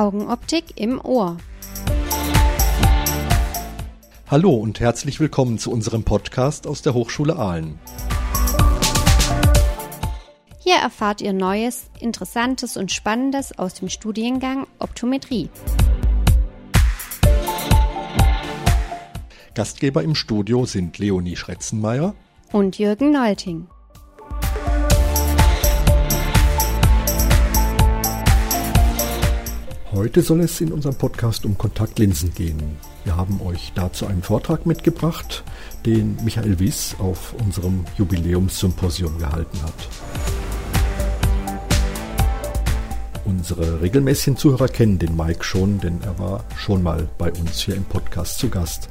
Augenoptik im Ohr. Hallo und herzlich willkommen zu unserem Podcast aus der Hochschule Aalen. Hier erfahrt ihr Neues, Interessantes und Spannendes aus dem Studiengang Optometrie. Gastgeber im Studio sind Leonie Schretzenmeier und Jürgen Nolting. Heute soll es in unserem Podcast um Kontaktlinsen gehen. Wir haben euch dazu einen Vortrag mitgebracht, den Michael Wies auf unserem Jubiläumssymposium gehalten hat. Unsere regelmäßigen Zuhörer kennen den Mike schon, denn er war schon mal bei uns hier im Podcast zu Gast.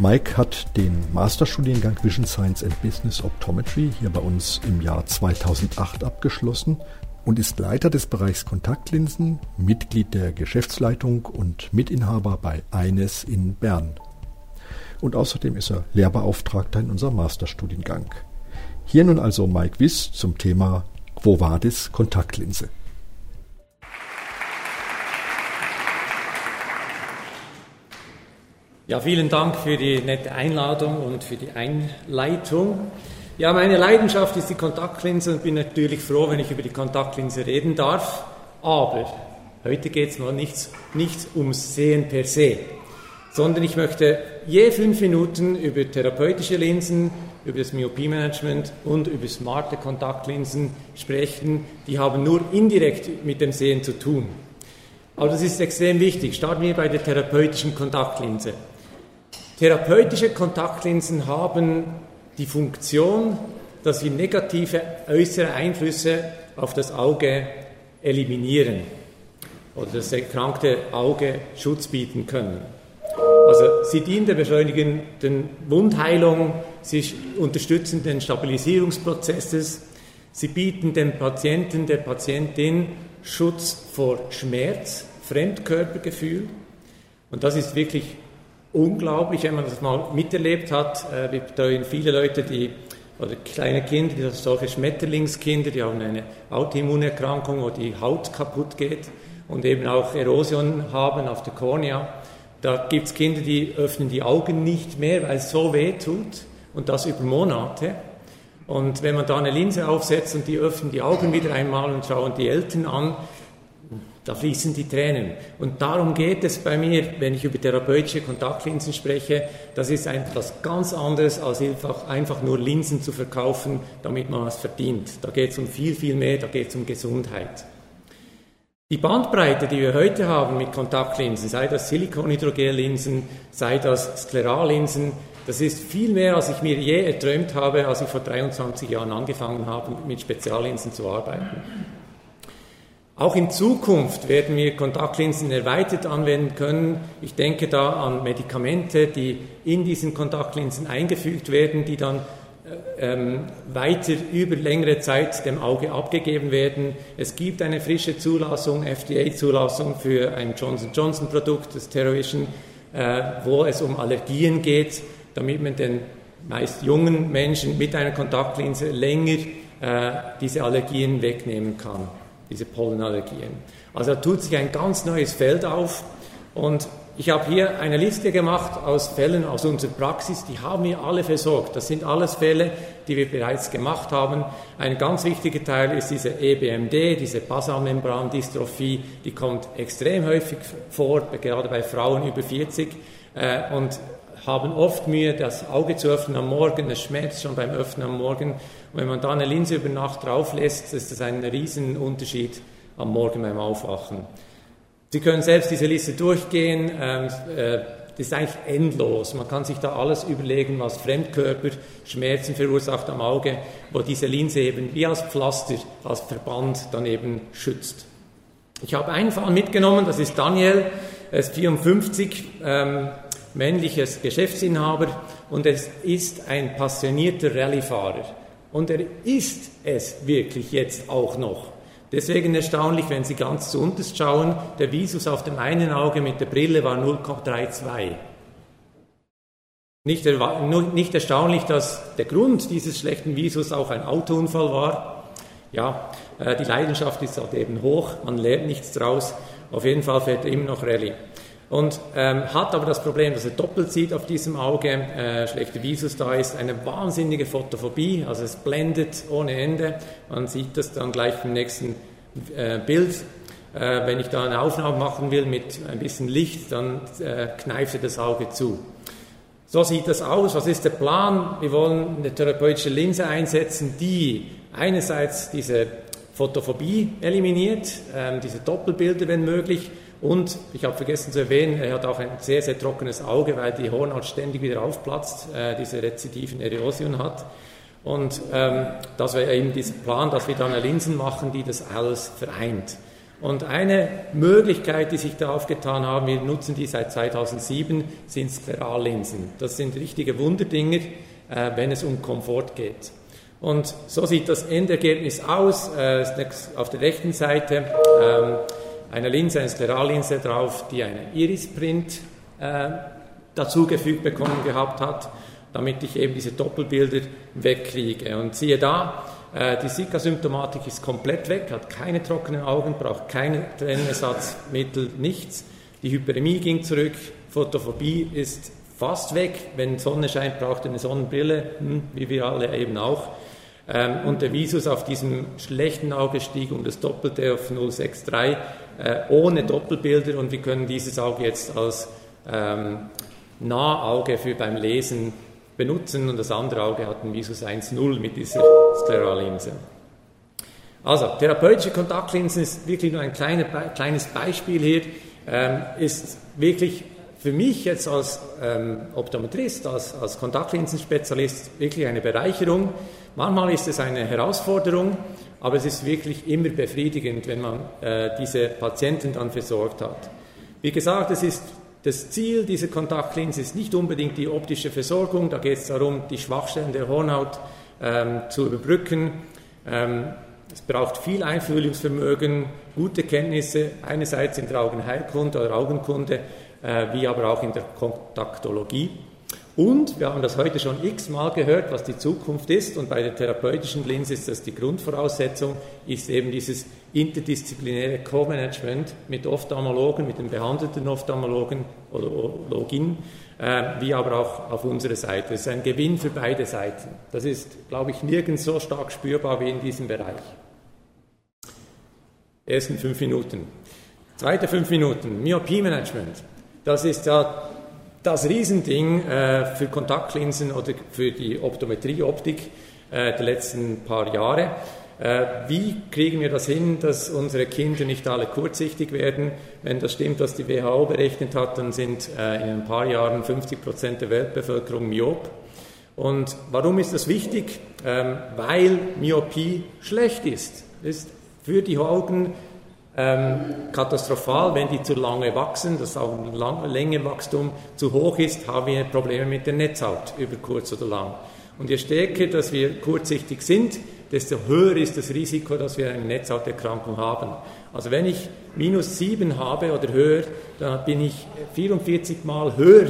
Mike hat den Masterstudiengang Vision Science and Business Optometry hier bei uns im Jahr 2008 abgeschlossen und ist Leiter des Bereichs Kontaktlinsen, Mitglied der Geschäftsleitung und Mitinhaber bei Eines in Bern. Und außerdem ist er Lehrbeauftragter in unserem Masterstudiengang. Hier nun also Mike Wiss zum Thema Quo Vadis Kontaktlinse. Ja, vielen Dank für die nette Einladung und für die Einleitung. Ja, meine Leidenschaft ist die Kontaktlinse und bin natürlich froh, wenn ich über die Kontaktlinse reden darf. Aber heute geht es mal nicht, nicht ums Sehen per se, sondern ich möchte je fünf Minuten über therapeutische Linsen, über das Myopie-Management und über smarte Kontaktlinsen sprechen. Die haben nur indirekt mit dem Sehen zu tun. Aber das ist extrem wichtig. Starten wir bei der therapeutischen Kontaktlinse. Therapeutische Kontaktlinsen haben die Funktion, dass sie negative äußere Einflüsse auf das Auge eliminieren oder das erkrankte Auge Schutz bieten können. Also sie dienen der beschleunigenden Wundheilung, sie unterstützen den Stabilisierungsprozesses, sie bieten dem Patienten, der Patientin Schutz vor Schmerz, Fremdkörpergefühl und das ist wirklich unglaublich, wenn man das mal miterlebt hat. Äh, wir betreuen viele Leute, die oder kleine Kinder, die solche Schmetterlingskinder, die haben eine Autoimmunerkrankung, wo die Haut kaputt geht und eben auch Erosion haben auf der Kornea. Da gibt es Kinder, die öffnen die Augen nicht mehr, weil es so weh tut und das über Monate. Und wenn man da eine Linse aufsetzt und die öffnen die Augen wieder einmal und schauen die Eltern an, da fließen die Tränen. Und darum geht es bei mir, wenn ich über therapeutische Kontaktlinsen spreche. Das ist etwas ganz anderes, als einfach, einfach nur Linsen zu verkaufen, damit man was verdient. Da geht es um viel, viel mehr, da geht es um Gesundheit. Die Bandbreite, die wir heute haben mit Kontaktlinsen, sei das Silikonhydrogellinsen, sei das Sklerallinsen, das ist viel mehr, als ich mir je erträumt habe, als ich vor 23 Jahren angefangen habe, mit Speziallinsen zu arbeiten. Auch in Zukunft werden wir Kontaktlinsen erweitert anwenden können. Ich denke da an Medikamente, die in diesen Kontaktlinsen eingefügt werden, die dann äh, ähm, weiter über längere Zeit dem Auge abgegeben werden. Es gibt eine frische Zulassung, FDA-Zulassung für ein Johnson Johnson Produkt, das Terrovision, äh, wo es um Allergien geht, damit man den meist jungen Menschen mit einer Kontaktlinse länger äh, diese Allergien wegnehmen kann diese Pollenallergien. Also da tut sich ein ganz neues Feld auf und ich habe hier eine Liste gemacht aus Fällen aus unserer Praxis, die haben wir alle versorgt. Das sind alles Fälle, die wir bereits gemacht haben. Ein ganz wichtiger Teil ist diese EBMD, diese Basalmembran-Dystrophie, die kommt extrem häufig vor, gerade bei Frauen über 40 äh, und haben oft Mühe, das Auge zu öffnen am Morgen, es schmerzt schon beim Öffnen am Morgen. Und wenn man da eine Linse über Nacht drauf lässt, ist das ein Riesenunterschied am Morgen beim Aufwachen. Sie können selbst diese Liste durchgehen. Ähm, äh, das ist eigentlich endlos. Man kann sich da alles überlegen, was Fremdkörper, Schmerzen verursacht am Auge, wo diese Linse eben wie als Pflaster, als Verband dann eben schützt. Ich habe einen Fall mitgenommen, das ist Daniel, er ist 54, ähm, männliches Geschäftsinhaber und es ist ein passionierter Rallyefahrer. Und er ist es wirklich jetzt auch noch. Deswegen erstaunlich, wenn Sie ganz zu unterst schauen, der Visus auf dem einen Auge mit der Brille war 0,32. Nicht, nicht erstaunlich, dass der Grund dieses schlechten Visus auch ein Autounfall war. Ja, äh, die Leidenschaft ist halt eben hoch, man lernt nichts draus. Auf jeden Fall fährt er immer noch Rallye. Und ähm, hat aber das Problem, dass er doppelt sieht auf diesem Auge, äh, schlechte Visus da ist, eine wahnsinnige Photophobie, also es blendet ohne Ende. Man sieht das dann gleich im nächsten äh, Bild. Äh, wenn ich da eine Aufnahme machen will mit ein bisschen Licht, dann äh, kneift er das Auge zu. So sieht das aus. Was ist der Plan? Wir wollen eine therapeutische Linse einsetzen, die einerseits diese Photophobie eliminiert, ähm, diese Doppelbilder, wenn möglich. Und ich habe vergessen zu erwähnen, er hat auch ein sehr, sehr trockenes Auge, weil die Hornhaut ständig wieder aufplatzt, äh, diese rezidiven Erosion hat. Und ähm, das wäre eben dieser Plan, dass wir dann Linsen machen, die das alles vereint. Und eine Möglichkeit, die sich da aufgetan haben, wir nutzen die seit 2007, sind Sklerallinsen. Das sind richtige Wunderdinger, äh, wenn es um Komfort geht. Und so sieht das Endergebnis aus. Äh, auf der rechten Seite ähm, eine Linse, eine Sklerallinse drauf, die einen Irisprint äh, dazugefügt bekommen gehabt hat, damit ich eben diese Doppelbilder wegkriege. Und siehe da, äh, die Zika-Symptomatik ist komplett weg, hat keine trockenen Augen, braucht keine Trennersatzmittel, nichts. Die Hyperemie ging zurück, Photophobie ist fast weg. Wenn Sonne scheint, braucht eine Sonnenbrille, hm, wie wir alle eben auch. Ähm, und der Visus auf diesem schlechten Auge stieg um das Doppelte auf 0,63 äh, ohne Doppelbilder. Und wir können dieses Auge jetzt als ähm, Nahauge für beim Lesen benutzen. Und das andere Auge hat ein Visus 1,0 mit dieser Sklerallinse. Also, therapeutische Kontaktlinsen ist wirklich nur ein kleine, kleines Beispiel hier, ähm, ist wirklich für mich jetzt als ähm, Optometrist, als, als Kontaktlinsenspezialist wirklich eine Bereicherung. Manchmal ist es eine Herausforderung, aber es ist wirklich immer befriedigend, wenn man äh, diese Patienten dann versorgt hat. Wie gesagt, es ist das Ziel dieser Kontaktlinse ist nicht unbedingt die optische Versorgung, da geht es darum, die Schwachstellen der Hornhaut ähm, zu überbrücken. Ähm, es braucht viel Einfühlungsvermögen, gute Kenntnisse einerseits in der Augenheilkunde oder Augenkunde, wie aber auch in der Kontaktologie. Und wir haben das heute schon x-mal gehört, was die Zukunft ist. Und bei der therapeutischen Linse ist das die Grundvoraussetzung, ist eben dieses interdisziplinäre Co-Management mit Ophthalmologen, mit den behandelten Ophthalmologen oder Login, äh, wie aber auch auf unserer Seite. Das ist ein Gewinn für beide Seiten. Das ist, glaube ich, nirgends so stark spürbar wie in diesem Bereich. Ersten fünf Minuten. Zweite fünf Minuten, Myopie-Management. Das ist ja das Riesending äh, für Kontaktlinsen oder für die Optometrieoptik äh, der letzten paar Jahre. Äh, wie kriegen wir das hin, dass unsere Kinder nicht alle kurzsichtig werden? Wenn das stimmt, was die WHO berechnet hat, dann sind in ein paar Jahren 50 Prozent der Weltbevölkerung myop. Und warum ist das wichtig? Ähm, weil Myopie schlecht ist. ist für die Augen ähm, katastrophal, wenn die zu lange wachsen, das Längenwachstum zu hoch ist, haben wir Probleme mit der Netzhaut über kurz oder lang. Und je stärker, dass wir kurzsichtig sind, desto höher ist das Risiko, dass wir eine Netzhauterkrankung haben. Also wenn ich minus 7 habe oder höher, dann bin ich 44 Mal höher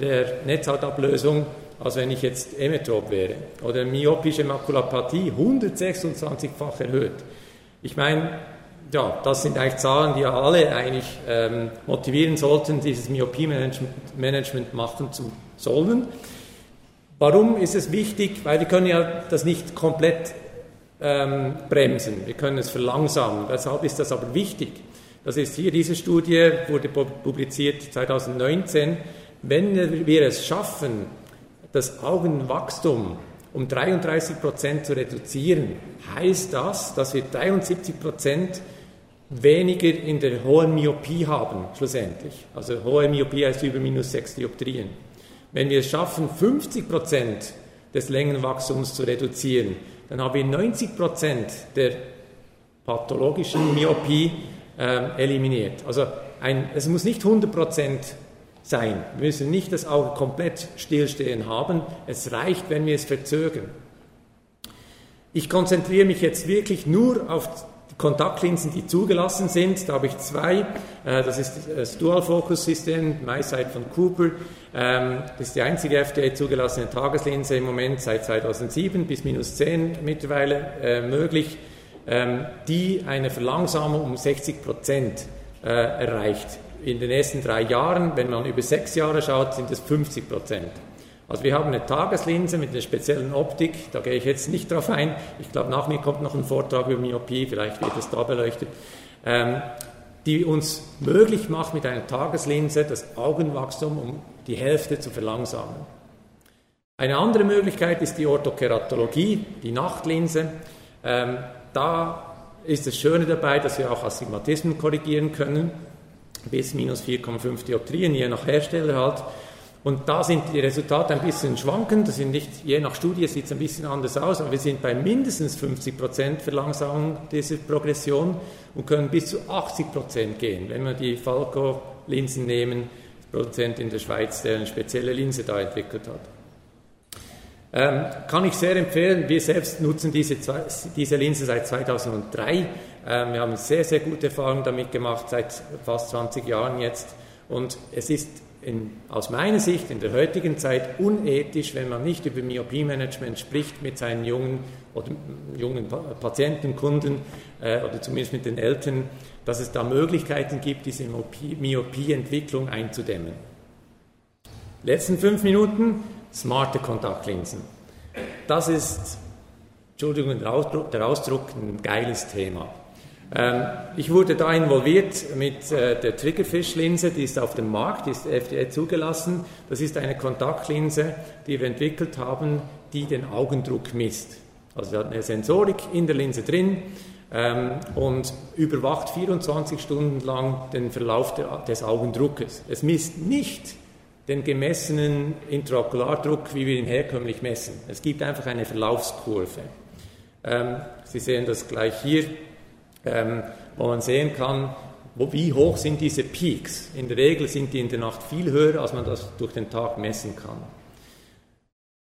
der Netzhautablösung, als wenn ich jetzt emetrop wäre. Oder myopische Makulapathie 126-fach erhöht. Ich meine, ja, das sind eigentlich Zahlen, die ja alle eigentlich ähm, motivieren sollten, dieses Myopie-Management machen zu sollen. Warum ist es wichtig? Weil wir können ja das nicht komplett ähm, bremsen, wir können es verlangsamen. Weshalb ist das aber wichtig? Das ist hier, diese Studie wurde publiziert 2019. Wenn wir es schaffen, das Augenwachstum um 33 Prozent zu reduzieren, heißt das, dass wir 73 Prozent weniger in der hohen Myopie haben, schlussendlich. Also hohe Myopie heißt über minus 6 Dioptrien. Wenn wir es schaffen, 50 Prozent des Längenwachstums zu reduzieren, dann haben wir 90 Prozent der pathologischen Myopie äh, eliminiert. Also ein, es muss nicht 100 Prozent sein. Wir müssen nicht das Auge komplett stillstehen haben. Es reicht, wenn wir es verzögern. Ich konzentriere mich jetzt wirklich nur auf Kontaktlinsen, die zugelassen sind. Da habe ich zwei. Äh, das ist das Dual-Focus-System, MySight von Cooper. Ähm, das ist die einzige FDA zugelassene Tageslinse im Moment seit 2007 bis minus 10 mittlerweile äh, möglich, ähm, die eine Verlangsamung um 60 Prozent äh, erreicht. In den ersten drei Jahren, wenn man über sechs Jahre schaut, sind es 50 Prozent. Also wir haben eine Tageslinse mit einer speziellen Optik, da gehe ich jetzt nicht drauf ein. Ich glaube, nach mir kommt noch ein Vortrag über Myopie, vielleicht wird es da beleuchtet, ähm, die uns möglich macht, mit einer Tageslinse das Augenwachstum um die Hälfte zu verlangsamen. Eine andere Möglichkeit ist die Orthokeratologie, die Nachtlinse. Ähm, da ist das Schöne dabei, dass wir auch Astigmatismen korrigieren können, bis minus 4,5 Dioptrien, je nach Hersteller halt. Und da sind die Resultate ein bisschen schwankend, das sind nicht, je nach Studie sieht es ein bisschen anders aus, aber wir sind bei mindestens 50 Prozent Verlangsamung dieser Progression und können bis zu 80 Prozent gehen, wenn wir die Falco-Linsen nehmen, Produzent in der Schweiz, der eine spezielle Linse da entwickelt hat. Ähm, kann ich sehr empfehlen. Wir selbst nutzen diese, diese Linse seit 2003. Ähm, wir haben sehr, sehr gute Erfahrungen damit gemacht, seit fast 20 Jahren jetzt. Und es ist in, aus meiner Sicht in der heutigen Zeit unethisch, wenn man nicht über Myopie-Management spricht mit seinen jungen oder jungen Patienten, Kunden äh, oder zumindest mit den Eltern, dass es da Möglichkeiten gibt, diese Myopie-Entwicklung einzudämmen. Letzten fünf Minuten, smarte Kontaktlinsen. Das ist, Entschuldigung der Ausdruck, der Ausdruck ein geiles Thema. Ähm, ich wurde da involviert mit äh, der Triggerfish-Linse, die ist auf dem Markt, die ist FDA zugelassen. Das ist eine Kontaktlinse, die wir entwickelt haben, die den Augendruck misst. Also wir hatten eine Sensorik in der Linse drin ähm, und überwacht 24 Stunden lang den Verlauf des Augendruckes. Es misst nicht den gemessenen Intraokulardruck, wie wir ihn herkömmlich messen. Es gibt einfach eine Verlaufskurve. Ähm, Sie sehen das gleich hier ähm, wo man sehen kann, wo, wie hoch sind diese Peaks. In der Regel sind die in der Nacht viel höher, als man das durch den Tag messen kann.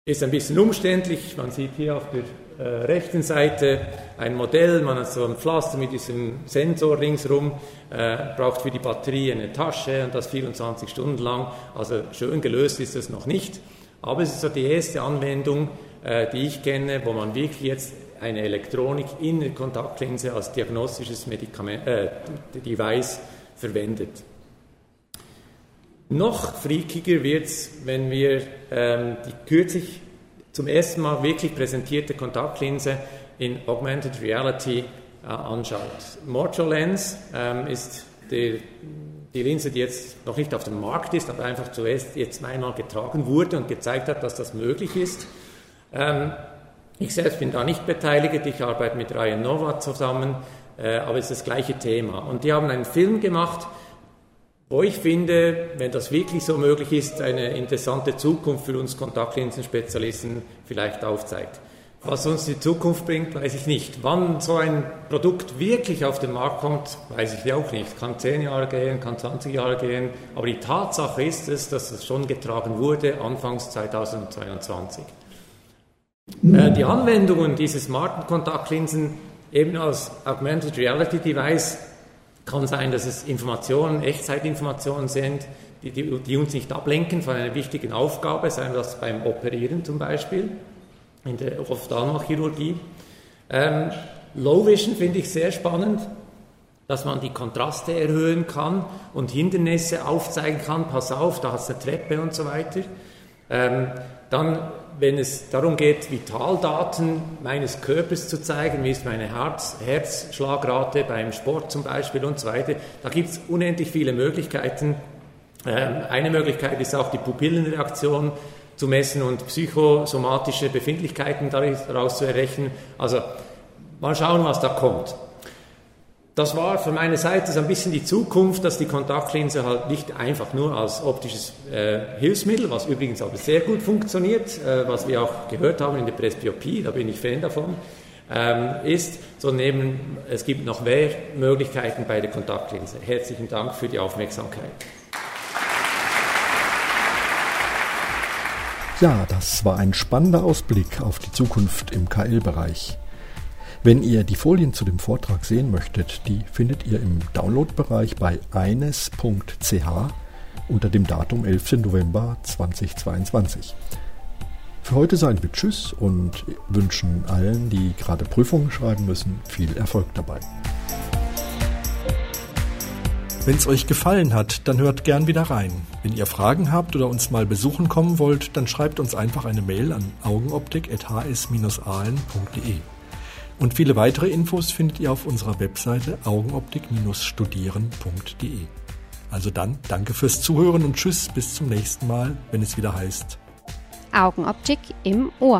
Ist ein bisschen umständlich. Man sieht hier auf der äh, rechten Seite ein Modell. Man hat so ein Pflaster mit diesem Sensor ringsherum, äh, braucht für die Batterie eine Tasche und das 24 Stunden lang. Also schön gelöst ist das noch nicht. Aber es ist so die erste Anwendung, äh, die ich kenne, wo man wirklich jetzt eine Elektronik in der Kontaktlinse als diagnostisches Medikament, äh, Device verwendet. Noch freakiger wird es, wenn wir ähm, die kürzlich zum ersten Mal wirklich präsentierte Kontaktlinse in Augmented Reality äh, anschaut. Morto Lens ähm, ist die, die Linse, die jetzt noch nicht auf dem Markt ist, aber einfach zuerst jetzt einmal getragen wurde und gezeigt hat, dass das möglich ist. Ähm, ich selbst bin da nicht beteiligt, ich arbeite mit Ryan Nova zusammen, äh, aber es ist das gleiche Thema. Und die haben einen Film gemacht, wo ich finde, wenn das wirklich so möglich ist, eine interessante Zukunft für uns Kontaktlinsenspezialisten vielleicht aufzeigt. Was uns die Zukunft bringt, weiß ich nicht. Wann so ein Produkt wirklich auf den Markt kommt, weiß ich auch nicht. Kann 10 Jahre gehen, kann 20 Jahre gehen. Aber die Tatsache ist es, dass es schon getragen wurde, anfangs 2022. Äh, die Anwendungen dieser smarten Kontaktlinsen eben als Augmented Reality Device kann sein, dass es Informationen, Echtzeitinformationen sind, die, die, die, uns nicht ablenken von einer wichtigen Aufgabe, seien das beim Operieren zum Beispiel, in der Ophthalmochirurgie. Ähm, Low Vision finde ich sehr spannend, dass man die Kontraste erhöhen kann und Hindernisse aufzeigen kann, pass auf, da hat es eine Treppe und so weiter. Ähm, dann wenn es darum geht, Vitaldaten meines Körpers zu zeigen, wie ist meine Herz, Herzschlagrate beim Sport zum Beispiel und so weiter, da gibt es unendlich viele Möglichkeiten. Ähm, eine Möglichkeit ist auch die Pupillenreaktion zu messen und psychosomatische Befindlichkeiten daraus zu errechnen. Also mal schauen, was da kommt. Das war von meiner Seite so ein bisschen die Zukunft, dass die Kontaktlinse halt nicht einfach nur als optisches äh, Hilfsmittel, was übrigens aber sehr gut funktioniert, äh, was wir auch gehört haben in der Presbyopie, da bin ich Fan davon, ähm, ist, sondern eben es gibt noch mehr Möglichkeiten bei der Kontaktlinse. Herzlichen Dank für die Aufmerksamkeit. Ja, das war ein spannender Ausblick auf die Zukunft im KL-Bereich. Wenn ihr die Folien zu dem Vortrag sehen möchtet, die findet ihr im Downloadbereich bei eines.ch unter dem Datum 11. November 2022. Für heute sagen wir Tschüss und wünschen allen, die gerade Prüfungen schreiben müssen, viel Erfolg dabei. Wenn es euch gefallen hat, dann hört gern wieder rein. Wenn ihr Fragen habt oder uns mal besuchen kommen wollt, dann schreibt uns einfach eine Mail an augenoptik.hs-ahlen.de. Und viele weitere Infos findet ihr auf unserer Webseite augenoptik-studieren.de. Also dann, danke fürs Zuhören und tschüss, bis zum nächsten Mal, wenn es wieder heißt Augenoptik im Ohr.